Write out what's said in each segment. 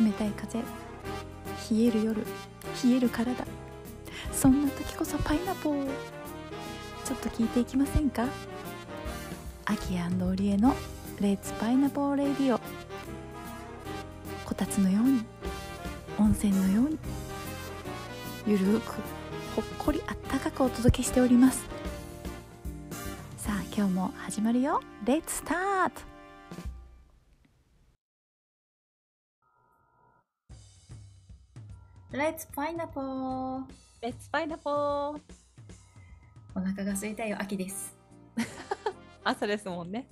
冷たい風。冷える夜。冷える体。そんな時こそパイナポー。ちょっと聞いていきませんか？アキオリエのレッツパイナポーレディオこたつのように。温泉のように。ゆるくほっこりあったかくお届けしております。さあ今日も始まるよ。レッツスタートレッツパイナポーレッツパイナポーお腹が空いたよ秋です。朝ですもんね。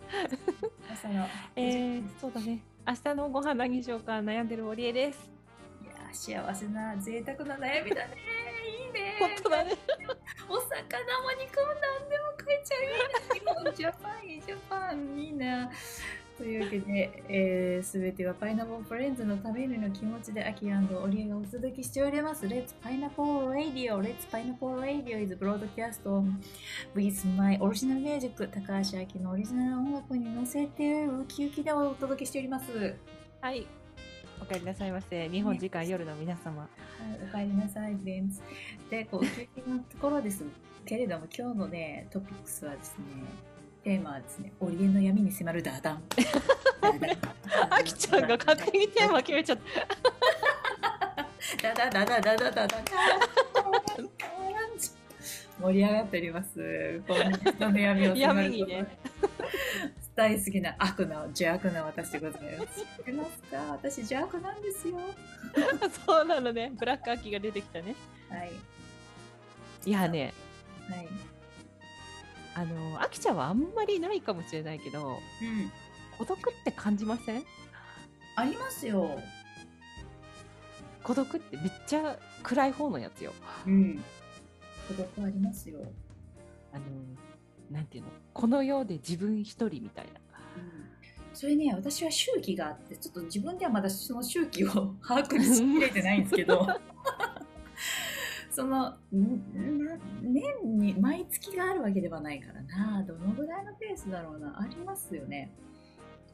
朝のえー、そうだね。明日のご飯何にしようか悩んでるオリエです。いや幸せな贅沢な悩みだね。いいね。本当だね。お魚も肉も何でも食えちゃう。いいジャパンジャパン。いいなというわけで、えー、全てはパイナポーフレンズのためにの気持ちでアキオリエがお届けしております Let's Pineapple Radio Let's Pineapple Radio is broadcast on with my original music 高橋明のオリジナル音楽に乗せてウキウキでお届けしておりますはい。お帰りなさいませ。日本時間夜の皆様。はい、おかえりなさい、ベンツ。で、こう、ウキウキのところですけれども、今日のね、トピックスはですね、テーマはですね、オリエの闇に迫るダダン。あきちゃんが勝手にテーマ決めちゃった。ダダダダダダダダダ盛り上がっております。この人の闇を迫る闇にね。大好きな悪な邪悪な私でございます。知ってますか私邪悪なんですよ。そうなのね。ブラックアキが出てきたね。はい。いやね、はい。あの、あきちゃんはあんまりないかもしれないけど、うん。孤独って感じません？ありますよ。孤独ってめっちゃ暗い方のやつよ。うん。孤独ありますよ。あの、なんていうの？この世で自分一人みたいな。それね私は周期があってちょっと自分ではまだその周期を把握しきれてないんですけど その年に毎月があるわけではないからなどのぐらいのペースだろうなありますよね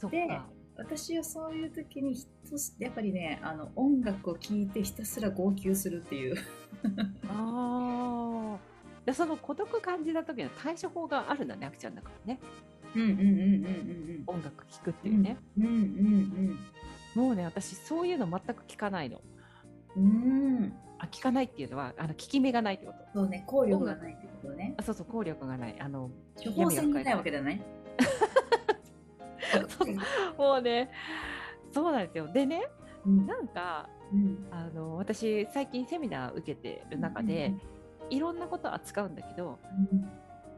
で。私はそういう時にひやっぱりねあの音楽を聴いてひたすら号泣するっていうああ。でその孤独感じた時の対処法があるんだね、あきちゃんだからね。うんうんうんうんうん音楽聴くっていうね。うんうんもうね、私そういうの全く聞かないの。うんうんあ、聞かないっていうのは、あの聞き目がないってこと。そうね効力がないってことね。あ、そうそう、効力がない。あの、処方箋がないわけだね そう。もうね、そうなんですよ。でね、うん。なんか、うん。あの、私最近セミナー受けてる中で、いろんなことを扱うんだけど、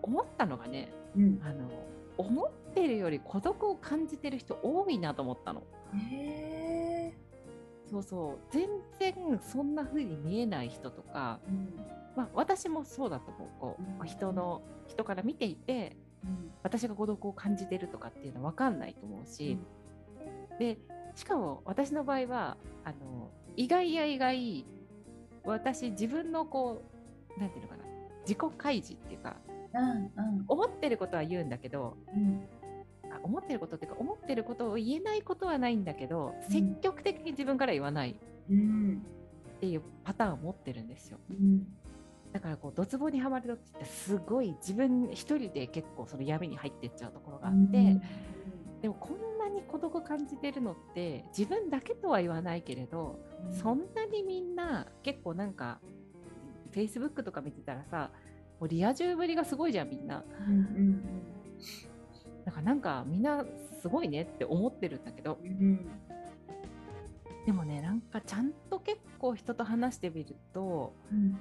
思ったのがね、うん。あの、思ってるより孤独を感じてる人多いなと思ったの。へえそうそう。全然そんな風に見えない人とか、うん。まあ、私もそうだと思う。こうん。う人の人から見ていてうん。私が孤独を感じてるとかっていうのは分かんないと思うし、でしかも私の場合はあの意外や意外私自分のこうなんていうのかな自己開示っていうかうん思ってることは言うんだけど思ってることっていうか思ってることを言えないことはないんだけど、うん。積極的に自分から言わない。うんっていうパターンを持ってるんですよ。うん。だからこうドツボにはまる時ってすごい自分一人で結構その闇に入ってっちゃうところがあって、でもこんなに孤独感じてるのって自分だけとは言わないけれど、そんなにみんな結構なんか Facebook とか見てたらさもうリア充ぶりがすごいじゃんみんな。うんうんだからなんかみんなすごいねって思ってるんだけど。うん。でもねなんかちゃんと結構人と話してみるとうん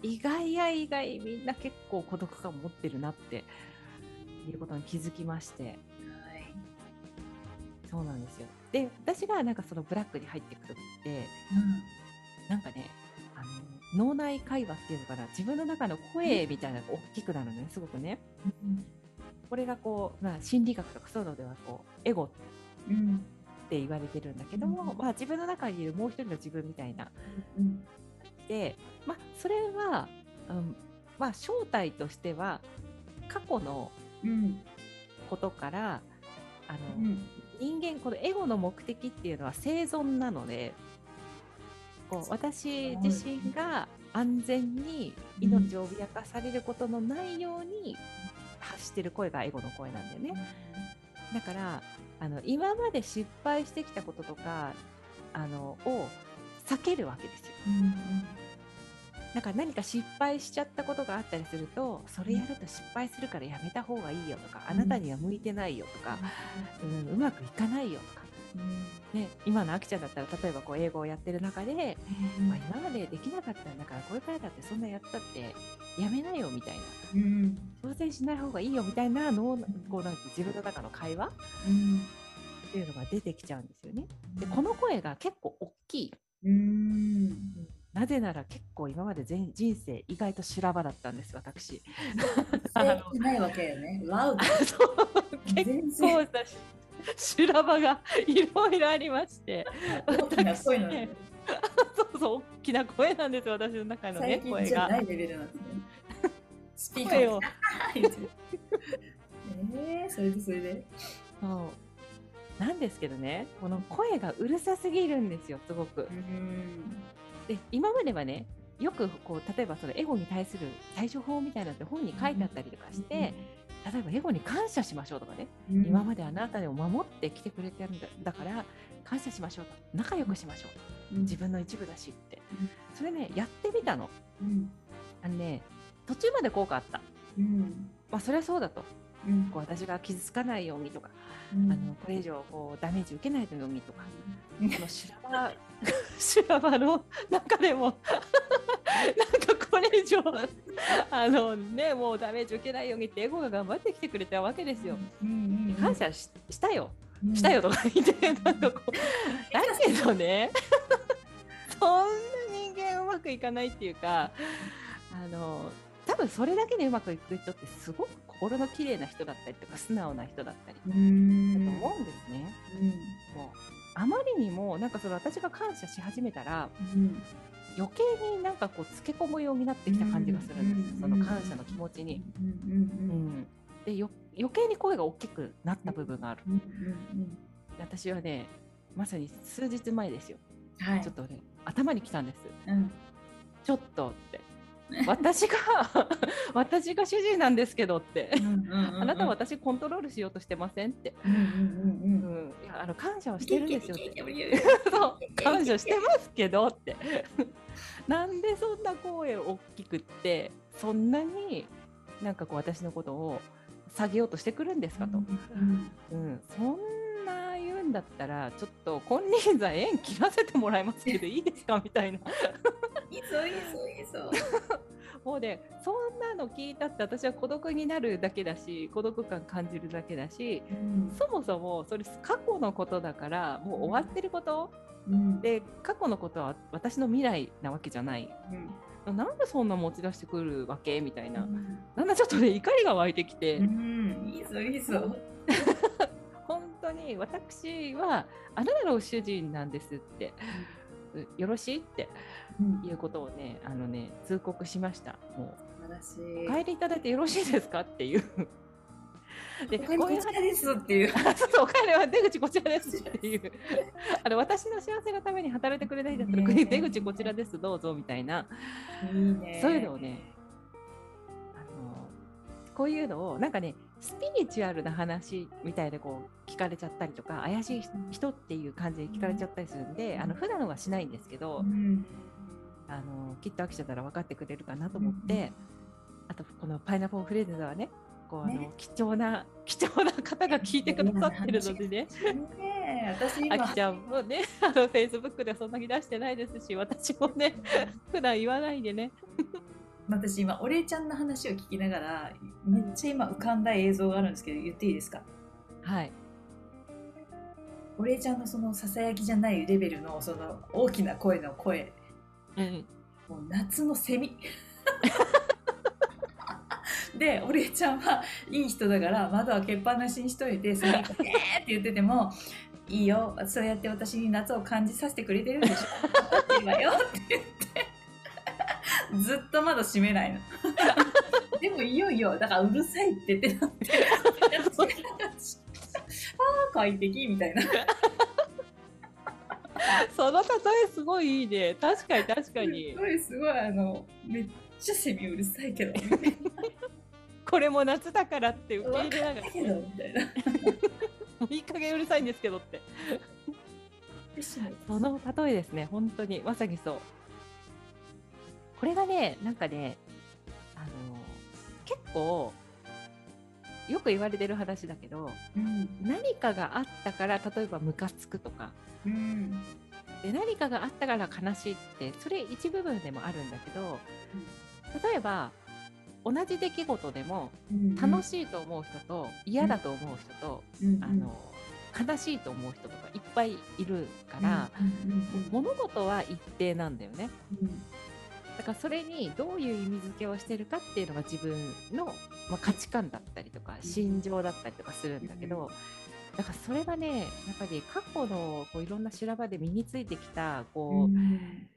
意外や意外みんな結構孤独感持ってるなっていうことに気づきまして。はい。そうなんですよ。で私がなんかそのブラックに入ってくるってなんかねあの脳内会話っていうのかな。自分の中の声みたいなのが大きくなるのねすごくね。うんこれがこう、まあ、心理学とかそういうのではこうエゴっうんて言われてるんだけども、うん。まあ、自分の中にいるもう一人の自分みたいな。うん。で、まあ、それは、うんまあ、正体としては過去のうん。ことからあの、うん。人間間このエゴの目的っていうのは生存なのでこう。私自身が安全に命を脅かされることのないように発してる声がエゴの声なんだよね。だからあの今まで失敗してきたこととかあのを避けるわけですよ。だから何か失敗しちゃったことがあったりするとそれやると失敗するからやめた方がいいよとか、あなたには向いてないよとか、うん、うまくいかないよとか、ね、今のあきちゃんだったら例えばこう英語をやってる中で、まあ、今までできなかったんだからこれからだってそんなやったってやめなよみたいな、挑戦しない方がいいよみたいなのをこうなんか自分の中の会話、っていうのが出てきちゃうんですよね。でこの声が結構大きい。うんなぜなら結構今まで全人生意外と修羅場だったんです私。ないわけよね。ラウド。結構修羅場がいろいろありまして。大きな声なんです、そうそう大きな声なんです私の中のね声が。スピーカー。を。えー、それでそれで。そう。なんですけどね、この声がうるさすぎるんですよ、すごく。で今まではねよくこう例えばそのエゴに対する対処法みたいなのって本に書いてあったりとかして、例えばエゴに感謝しましょうとかね、うん、今まであなたを守ってきてくれてるんだだから感謝しましょうと。仲良くしましょう。と、うん、自分の一部だしって、うん、それねやってみたの、あのね途中まで効果あった、まあそれはそうだと、こう私が傷つかないようにとか、あのこれ以上こうダメージ受けないようにとか、この修羅場 修羅場の中でも なんかこれ以上あのねもうダメージ受けないようにってエゴが頑張ってきてくれたわけですよ。感謝したよ。したよとか言って なんかこうだけどねそんな人間うまくいかないっていうかあの多分それだけでうまくいく人ってすごく心の綺麗な人だったりとか素直な人だったりだと思うんですね。うん、もうあまりにもなんかその私が感謝し始めたら、うん、余計になんかこうつけ込むようになってきた感じがするんです、その感謝の気持ちに。うんでよ余計に声が大きくなった部分がある。私はねまさに数日前ですよ、はい、ちょっとね頭にきたんです。うん、ちょっとって私が 私が主人なんですけどって、あなたは私コントロールしようとしてませんって、あの感謝はしてるんですよって。そう感謝してますけどってなんでそんな声大きくってそんなになんかこう私のことを下げようとしてくるんですかと、うん、そんんだったらちょっと金輪際縁切らせてもらいますけどいいですか？みたいな。いいぞいいぞいいぞ。もうねそんなの聞いたって私は孤独になるだけだし孤独感感じるだけだし、うん、そもそもそれ過去のことだからもう終わってること、うん、で過去のことは私の未来なわけじゃない。うん、なんでそんな持ち出してくるわけ？みたいな、うん、なんだちょっとね怒りが湧いてきて、うん、いいぞいいぞ。本当に私はあなたの主人なんですって、よろしいっていうことをね、あのね通告しました。もうお帰りいただいてよろしいですか？っていう。で、こちらですっていう。そう、お帰りは出口こちらですっていう。あの私の幸せのために働いてくれないんだったら、ね、出口こちらですどうぞみたいな。いいね、そういうのをね、あのこういうのをなんかねスピリチュアルな話みたいでこう聞かれちゃったりとか怪しい人っていう感じで聞かれちゃったりするんで、あの普段はしないんですけど、あのきっと飽きちゃったら分かってくれるかなと思って、あとこのパイナポーフレーズではねこうあの、貴重な貴重な方が聞いてくださってるのでね。ね私あきちゃんもねあのフェイスブックでそんなに出してないですし私もね 普段言わないでね私今お礼ちゃんの話を聞きながらめっちゃ今浮かんだ映像があるんですけど言っていいですか？はい。お礼ちゃんのそのささやきじゃないレベルのその大きな声の声、うん、もう夏のセミ。でお礼ちゃんはいい人だから窓開けっぱなしにしといてそれに「えー!」って言ってても「いいよそうやって私に夏を感じさせてくれてるんでしょ？ってるわよ」って言って ずっとまだ閉めないの。でもいよいよ、だからうるさいってってなって。快適みたいな。その例えすごいいいね確かに確かにすごいすごいあのめっちゃセミうるさいけど。これも夏だからって受け入れながらだけどみたいな。もういい加減うるさいんですけどってその例えですね本当にまさにそうこれがねなんかねあの結構よく言われてる話だけどうん。何かがあったから例えばムカつくとか。うん。で何かがあったから悲しいってそれ一部分でもあるんだけど例えば同じ出来事でもうん。楽しいと思う人と嫌だと思う人と、うん。あの悲しいと思う人とかいっぱいいるから、物事は一定なんだよね。うんだからそれにどういう意味付けをしてるかっていうのが自分の、まあ、価値観だったりとかうん。心情だったりとかするんだけど、だからそれがねやっぱり過去のこういろんな修羅場で身についてきたこう、うん。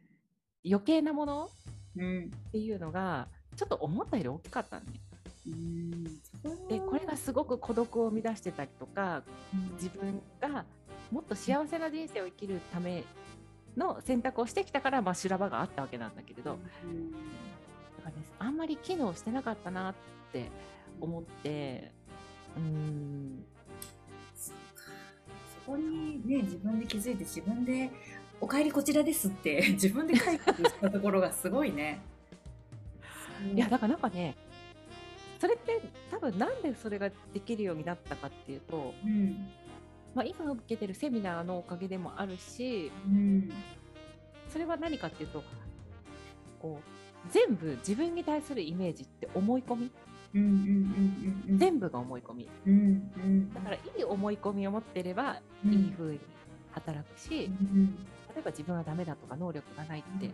余計なものうん。っていうのがちょっと思ったより大きかったのね。うん。でこれがすごく孤独を生み出してたりとか自分がもっと幸せな人生を生きるための選択をしてきたから、まあ、修羅場があったわけなんだけれど、だからね、あんまり機能してなかったなって思って。うーん。そっかそこにね自分で気づいて自分で「お帰りこちらです」って 自分で書いてしたところがすごいね。いやだからなんかねそれって多分なんでそれができるようになったかっていうと、うんまあ、今受けてるセミナーのおかげでもあるしうん。それは何かっていうとこう全部自分に対するイメージって思い込み？全部が思い込み。だからいい思い込みを持ってればうん。いい風に働くし、うん例えば自分はダメだとか能力がないって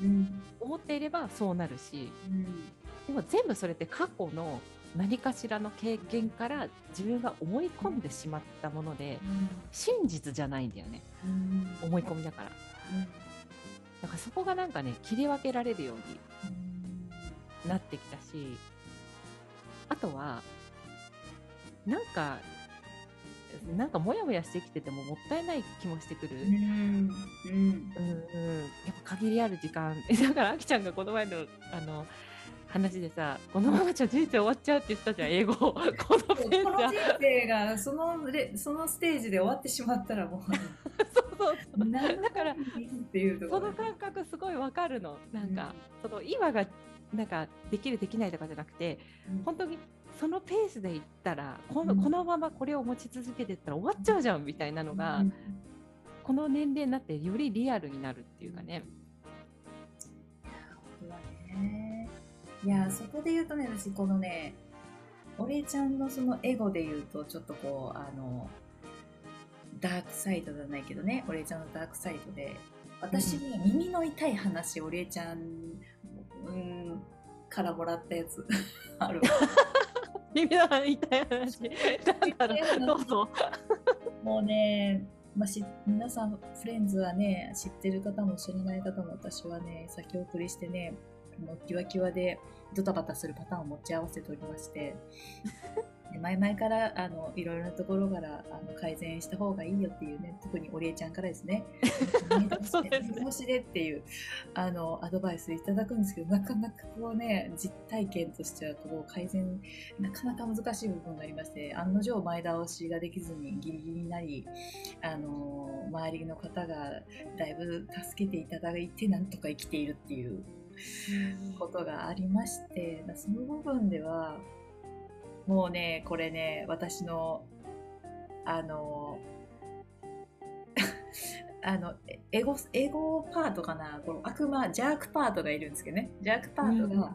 うん。思っていればそうなるし。うん。でも全部それって過去の何かしらの経験から自分が思い込んでしまったもので真実じゃないんだよね。うん思い込みだから。だからそこがなんかね切り分けられるようになってきたしあとはなんかなんかモヤモヤしてきててももったいない気もしてくる。うん。うん。うんうん、やっぱ限りある時間。だからあきちゃんがこの前のあの話でさこのままじゃ人生終わっちゃうって言ったじゃん英語。このペこー人生がそのレそのステージで終わってしまったらもう。そうそうそう。何だからっていうその感覚すごいわかるの。なんか、その今がなんかできるできないとかじゃなくて本当にそのペースでいったらこの,、うん。このままこれを持ち続けてったら終わっちゃうじゃんみたいなのが、この年齢になってよりリアルになるっていうかね。ねいやそこで言うとね私このねお礼ちゃんのそのエゴで言うとちょっとこうあのダークサイドじゃないけどねお礼ちゃんのダークサイドで私に耳の痛い話お礼ちゃん、うん、からもらったやつ あるわ。耳の痛い話？だろうどうぞ。もうね、まあ、し皆さんフレンズはね知ってる方も知らない方も私はね先送りしてねもうキワキワでドタバタするパターンを持ち合わせておりまして で前々からあのいろいろなところからあの改善した方がいいよっていうね特におりえちゃんからですね。そうですね。見通しでっていうあのアドバイスいただくんですけどなかなかこうね実体験としてはこう改善なかなか難しい部分がありまして案の定前倒しができずにギリギリになりあの周りの方がだいぶ助けていただいてなんとか生きているっていうことがありましてその部分ではもうねこれね私のあの あのえエゴエゴパートかなこの悪魔ジャークパートがいるんですけどね。ジャークパートが、うん。だ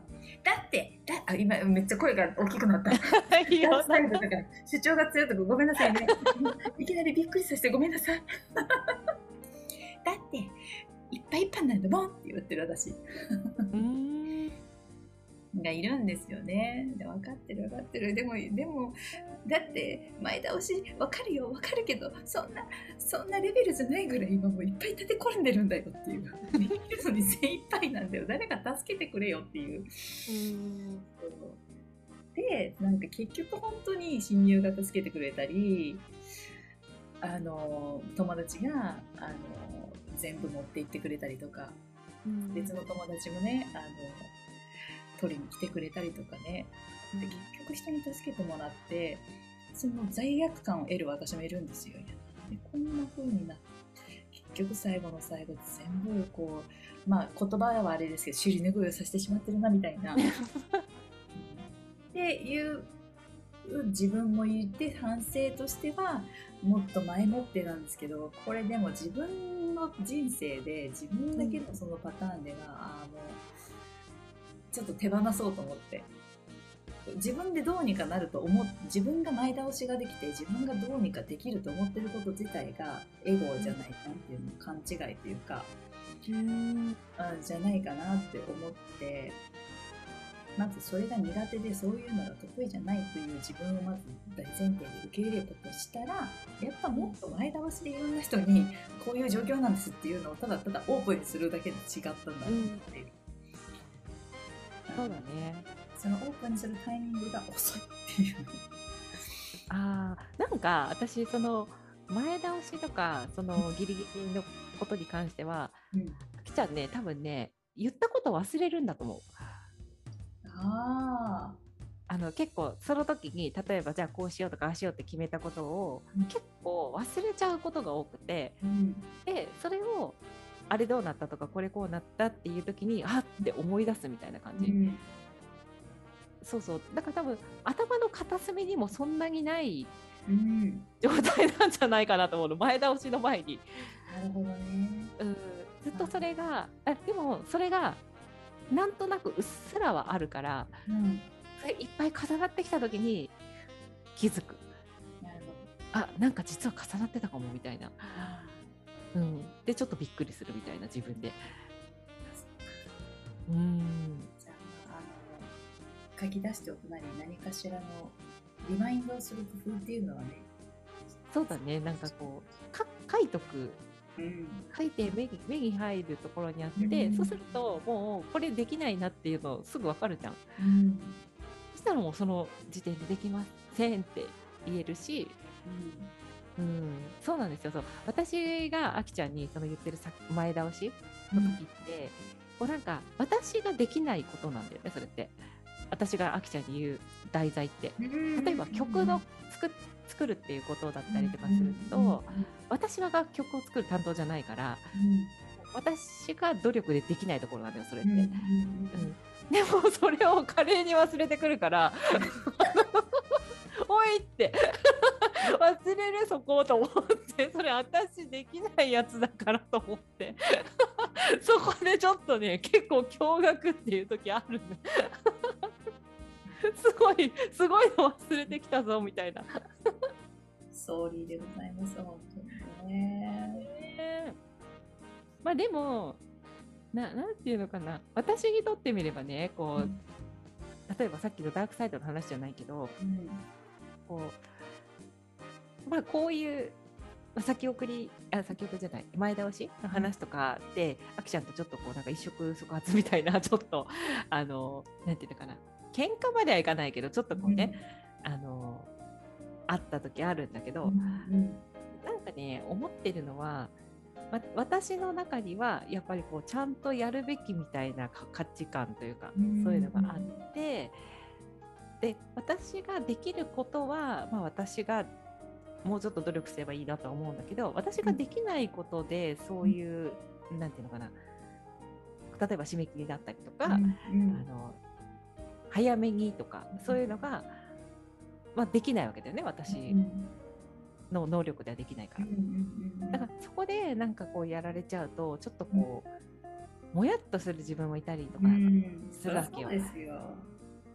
ってだあ今めっちゃ声が大きくなった。いいだから主張が強いとかごめんなさいね。いきなりびっくりさせてごめんなさい。だっていっぱいいっぱいなんだもんって言ってる私。うんがいるんですよね。で分かってる分かってる。でも、でも、だって前倒し分かるよ分かるけど、そんな、そんなレベルじゃないぐらい今もういっぱい立て込んでるんだよっていう。できるのに精一杯なんだよ。誰か助けてくれよっていう。で、なんか結局本当に親友が助けてくれたり、あの友達があの全部持って行ってくれたりとか別の友達もねあの取りに来てくれたりとかねで結局人に助けてもらってその罪悪感を得る私もいるんですよ。でこんな風にな結局最後の最後で全部こうまあ言葉はあれですけど尻拭いをさせてしまってるなみたいな。っていう自分もいて反省としてはもっと前もってなんですけどこれでも自分の人生で自分だけのそのパターンでは、ああもうちょっと手放そうと思って。自分でどうにかなると思っ自分が前倒しができて自分がどうにかできると思ってること自体がエゴじゃないかっていうの勘違いというか、うんじゃないかなって思ってまずそれが苦手でそういうのが得意じゃないという自分をまず大前提で受け入れたとしたらやっぱもっと前倒しでいろんな人にこういう状況なんですっていうのをただただオープンにするだけで違ったんだっている、う。ん、そうだね。そのオープンにするタイミングが遅いっていう。あなんか私その前倒しとかそのギリギリのことに関しては、うん、きちゃんね多分ね言ったこと忘れるんだと思う。ああの結構その時に例えばじゃあこうしようとかああしようって決めたことを、うん、結構忘れちゃうことが多くて、うん、でそれをあれどうなったとかこれこうなったっていう時にあって思い出すみたいな感じ、うん、そうそう。だから多分頭の片隅にもそんなにない状態なんじゃないかなと思うの。前倒しの前に。なるほどね、うん、ずっとそれがあでもそれがなんとなくうっすらはあるから、うん、それいっぱい重なってきた時に気づく。あなんか実は重なってたかもみたいな、うん、でちょっとびっくりするみたいな自分で。うん。じゃああの書き出しておくなり何かしらのリマインドをする工夫っていうのはね。そうだね。なんかこうか書いとく。書いて目に目に入るところにあって、うん、そうするともうこれできないなっていうのすぐ分かるじゃん。うん、そしたらもうその時点でできませんって言えるし、うん、うん、そうなんですよ。そう。私があきちゃんにその言ってる前倒しの時って、こうなんか私ができないことなんだよねそれって。私があきちゃんに言う題材って。例えば曲の作作るっていうことだったりとかすると、私は楽曲を作る担当じゃないから、私が努力でできないところなんだよそれって。うん。でもそれを華麗に忘れてくるから おいって 忘れるそこと思ってそれ私できないやつだからと思って。そこでちょっとね結構驚愕っていう時ある すごいすごいの忘れてきたぞみたいな。ソーリーでございます本当にね、え。ー、まあでもななんていうのかな。私にとってみればねこう、うん、例えばさっきのダークサイドの話じゃないけど、うん、こうまあこういう先送りあ先送りじゃない前倒しの話とかで、うん、アキちゃんとちょっとこうなんか一触即発みたいな ちょっとあのなんていうのかな。喧嘩まではいかないけどちょっとこうね、うん、あのあった時あるんだけど、うん、なんかね思ってるのはま、私の中にはやっぱりこうちゃんとやるべきみたいな価値観というか、そういうのがあってで私ができることは、まあ、私がもうちょっと努力すればいいなと思うんだけど私ができないことでそういう、うん、なんていうのかな。例えば締め切りだったりとか、うん。うん、あの早めにとかそういうのが、まあ、できないわけだよね私の能力ではできないから。だからそこでなんかこうやられちゃうとちょっとこう、もやっとする自分もいたりとかするわけよ。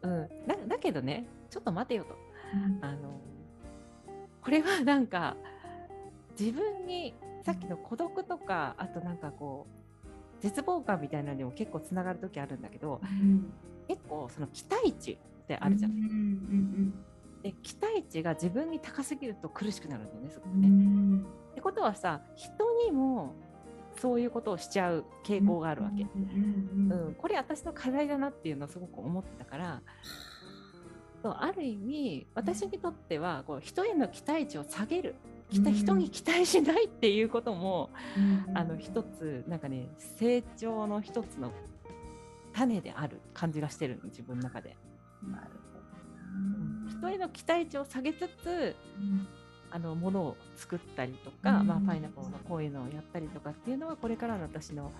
うん、だだけどねちょっと待てよと。あのこれはなんか自分にさっきの孤独とかあとなんかこう絶望感みたいなのにも結構つながる時あるんだけど、うん、結構その期待値ってあるじゃない。うんうんうんで期待値が自分に高すぎると苦しくなるんだよねすごくね。ってことはさ人にもそういうことをしちゃう傾向があるわけ。うん、これ私の課題だなっていうのをすごく思ってたからそうある意味私にとってはこう人への期待値を下げる。人に期待しないっていうことも、うん。あの一つなんかね成長の一つの種である感じがしてるの自分の中で、なるうんほどな。人への期待値を下げつつうん。あのものを作ったりとか、うん。まあ、パイナポーのこういうのをやったりとかっていうのはこれからの私の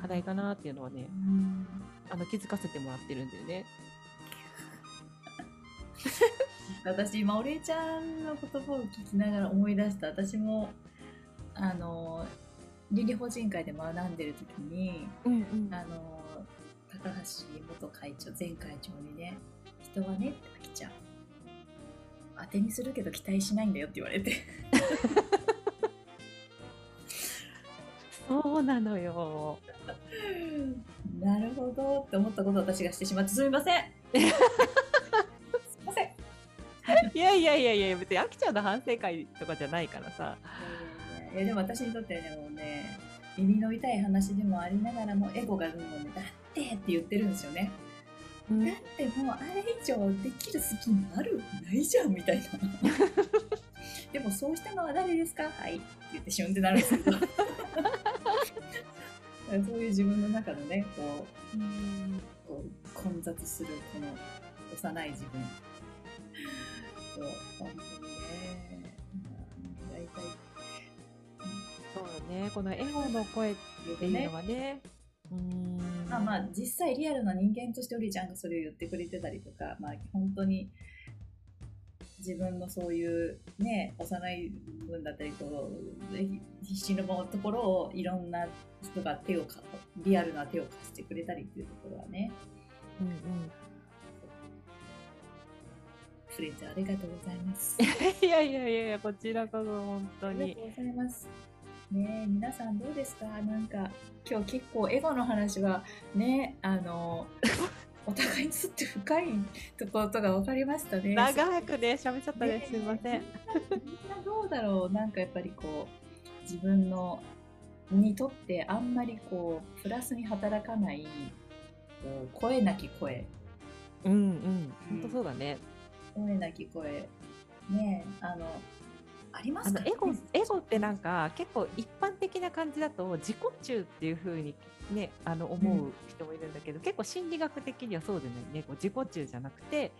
課題かなっていうのをねうん。あの気づかせてもらってるんだよね。私今お礼ちゃんの言葉を聞きながら思い出した。私もあの倫理法人会で学んでる時にうんうん。あの高橋元会長前会長にね人はねあきちゃん当てにするけど期待しないんだよって言われて。そうなのよ。なるほどって思ったことを私がしてしまってすみませんいやいやいや別にあきちゃんの反省会とかじゃないからさ。いやでも私にとってはねもうね耳の痛い話でもありながらもエゴがもうねだってって言ってるんですよね。うん。だってもうあれ以上できる隙間あるないじゃんみたいな。でもそうしたのは誰ですか？はいって言ってしゅんってなるんですけどそういう自分の中のねこうこう混雑するこの幼い自分と本当にねまあ大体そうだね。このエゴの声っていうのはね。うん。まあまあ実際リアルな人間としておりちゃんがそれを言ってくれてたりとか、まあ、本当に自分のそういうね幼い部分だったりこうひ必死のところをいろんな人が手をかリアルな手を貸してくれたりっていうところはね。うんうんフレンズありがとうございます。いやいやいやいやこちらこそ本当にありがとうございます。ねえ皆さんどうですか？なんか今日結構エゴの話はねあの お互いにとって深いところとか分かりましたね。長くね喋っちゃったねすいません。みんなどうだろう？なんかやっぱりこう自分のにとってあんまりこうプラスに働かない声なき声うんうん本当そうだね。声なき声ねえあのありますか？あのエゴエゴってなんか結構一般的な感じだと自己中っていう風にねあの思う人もいるんだけど、結構心理学的にはそうじゃないね。こう自己中じゃなくて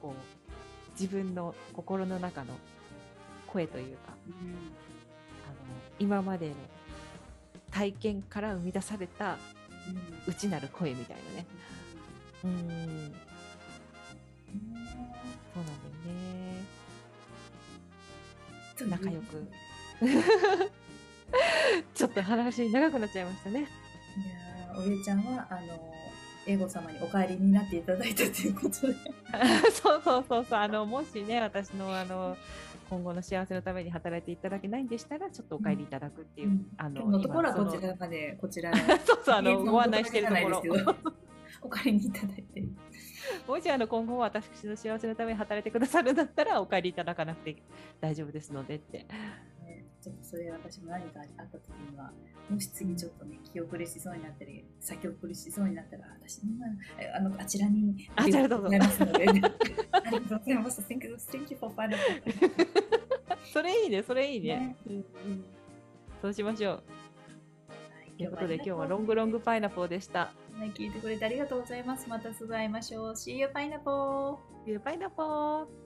こう自分の心の中の声というかうん。あの今までの体験から生み出されたうん。内なる声みたいなね。うん仲良く。ちょっと話長くなっちゃいましたね。いやーお礼ちゃんはあのエゴ様にお帰りになっていただいたということで。そうそうそうそう。あのもしね私のあの今後の幸せのために働いていただけないんでしたらちょっとお帰りいただくっていう、うん。あののところはこちらまでこちら そうそうあのご案内しているところお帰りにいただいて。もしあの今後私の幸せのために働いてくださるんだったらお帰りいただかなくて大丈夫ですのでって。ねちょっとそれ私も何かあった時にはもし次ちょっとね気遅れしそうになったり先送りしそうになったら私のえあのあちらにあちらどうぞなります。ので、ありがとうございます。Thank you, thank you for finding それいいねそれいいね。ね。うんうん、そうしましょう。はいということで今日はロングロングパイナポーでしたはい、聞いてくれてありがとうございます。またすぐ会いましょう。See you, pineapple! パイナポー